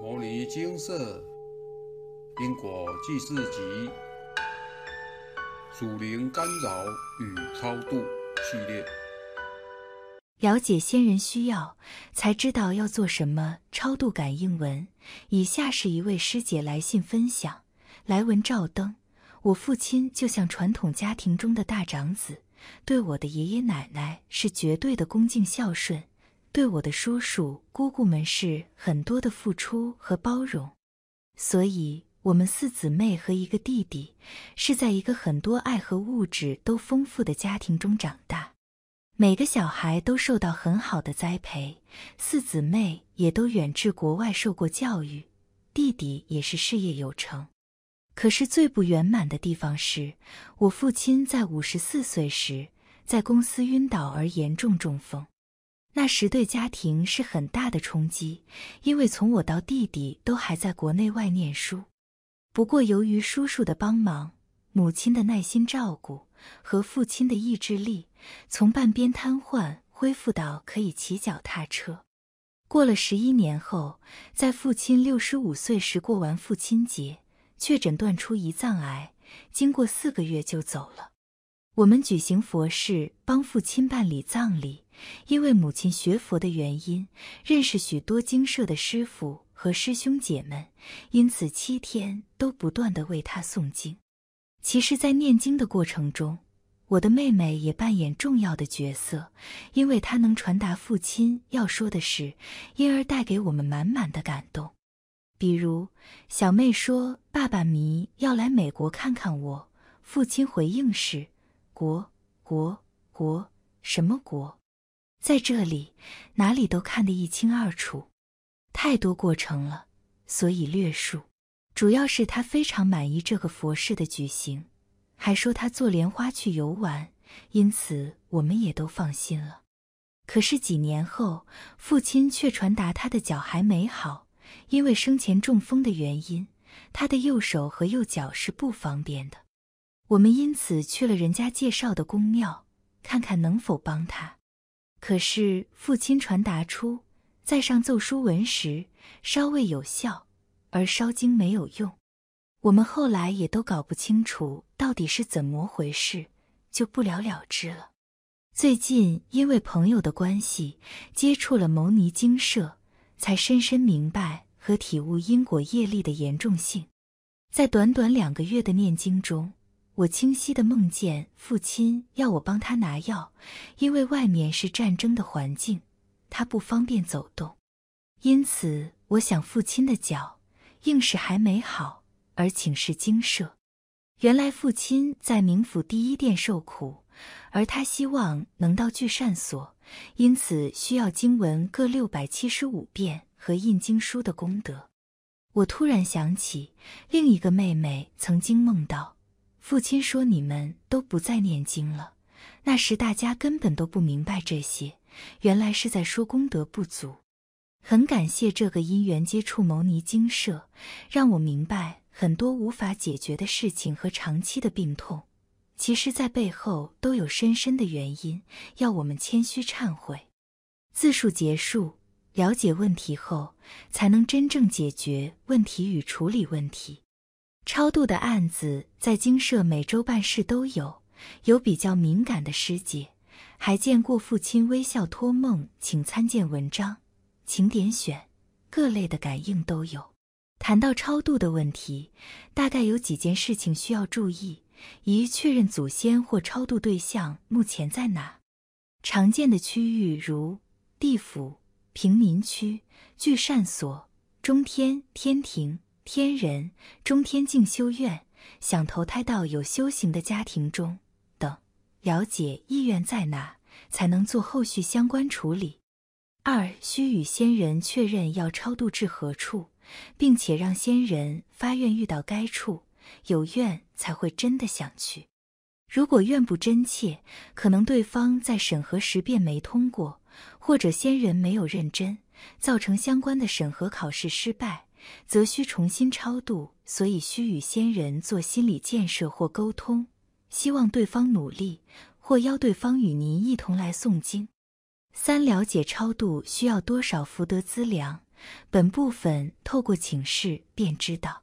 《摩尼金色因果记事集》属灵干扰与超度系列。了解先人需要，才知道要做什么超度感应文。以下是一位师姐来信分享：来文照灯，我父亲就像传统家庭中的大长子，对我的爷爷奶奶是绝对的恭敬孝顺。对我的叔叔姑姑们是很多的付出和包容，所以我们四姊妹和一个弟弟是在一个很多爱和物质都丰富的家庭中长大，每个小孩都受到很好的栽培，四姊妹也都远至国外受过教育，弟弟也是事业有成。可是最不圆满的地方是我父亲在五十四岁时在公司晕倒而严重中风。那时对家庭是很大的冲击，因为从我到弟弟都还在国内外念书。不过由于叔叔的帮忙、母亲的耐心照顾和父亲的意志力，从半边瘫痪恢复到可以骑脚踏车。过了十一年后，在父亲六十五岁时过完父亲节，确诊断出胰脏癌，经过四个月就走了。我们举行佛事，帮父亲办理葬礼。因为母亲学佛的原因，认识许多精舍的师傅和师兄姐们，因此七天都不断的为他诵经。其实，在念经的过程中，我的妹妹也扮演重要的角色，因为她能传达父亲要说的事，因而带给我们满满的感动。比如，小妹说：“爸爸迷要来美国看看我。”父亲回应是：“国国国什么国？”在这里，哪里都看得一清二楚，太多过程了，所以略述。主要是他非常满意这个佛事的举行，还说他坐莲花去游玩，因此我们也都放心了。可是几年后，父亲却传达他的脚还没好，因为生前中风的原因，他的右手和右脚是不方便的。我们因此去了人家介绍的宫庙，看看能否帮他。可是父亲传达出，在上奏书文时稍微有效，而烧经没有用。我们后来也都搞不清楚到底是怎么回事，就不了了之了。最近因为朋友的关系接触了牟尼精舍，才深深明白和体悟因果业力的严重性。在短短两个月的念经中。我清晰的梦见父亲要我帮他拿药，因为外面是战争的环境，他不方便走动。因此，我想父亲的脚硬是还没好，而请示精舍。原来父亲在冥府第一殿受苦，而他希望能到聚善所，因此需要经文各六百七十五遍和印经书的功德。我突然想起另一个妹妹曾经梦到。父亲说：“你们都不再念经了。”那时大家根本都不明白这些，原来是在说功德不足。很感谢这个因缘接触牟尼精舍，让我明白很多无法解决的事情和长期的病痛，其实在背后都有深深的原因，要我们谦虚忏悔。自述结束，了解问题后，才能真正解决问题与处理问题。超度的案子在精舍每周办事都有，有比较敏感的师姐，还见过父亲微笑托梦，请参见文章，请点选，各类的感应都有。谈到超度的问题，大概有几件事情需要注意：一、确认祖先或超度对象目前在哪。常见的区域如地府、平民区、聚善所、中天、天庭。天人、中天境修院，想投胎到有修行的家庭中等，了解意愿在哪，才能做后续相关处理。二需与先人确认要超度至何处，并且让先人发愿遇到该处，有愿才会真的想去。如果愿不真切，可能对方在审核时便没通过，或者先人没有认真，造成相关的审核考试失败。则需重新超度，所以需与先人做心理建设或沟通，希望对方努力，或邀对方与您一同来诵经。三、了解超度需要多少福德资粮，本部分透过请示便知道。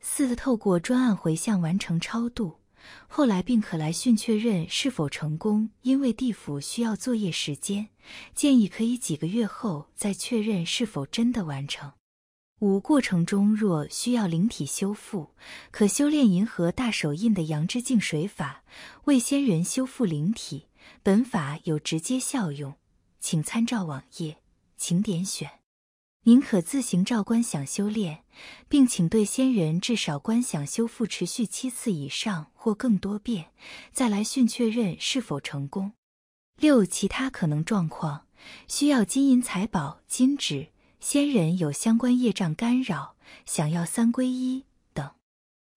四、透过专案回向完成超度，后来并可来讯确认是否成功。因为地府需要作业时间，建议可以几个月后再确认是否真的完成。五、过程中若需要灵体修复，可修炼银河大手印的阳之净水法，为仙人修复灵体。本法有直接效用，请参照网页，请点选。您可自行照观想修炼，并请对仙人至少观想修复持续七次以上或更多遍，再来讯确认是否成功。六、其他可能状况需要金银财宝、金纸，先人有相关业障干扰，想要三皈依等。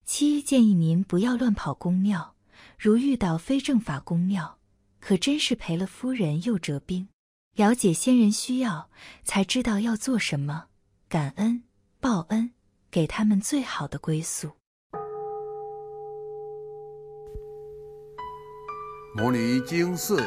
七、建议您不要乱跑公庙，如遇到非正法公庙，可真是赔了夫人又折兵。了解先人需要，才知道要做什么，感恩报恩，给他们最好的归宿。摩尼经寺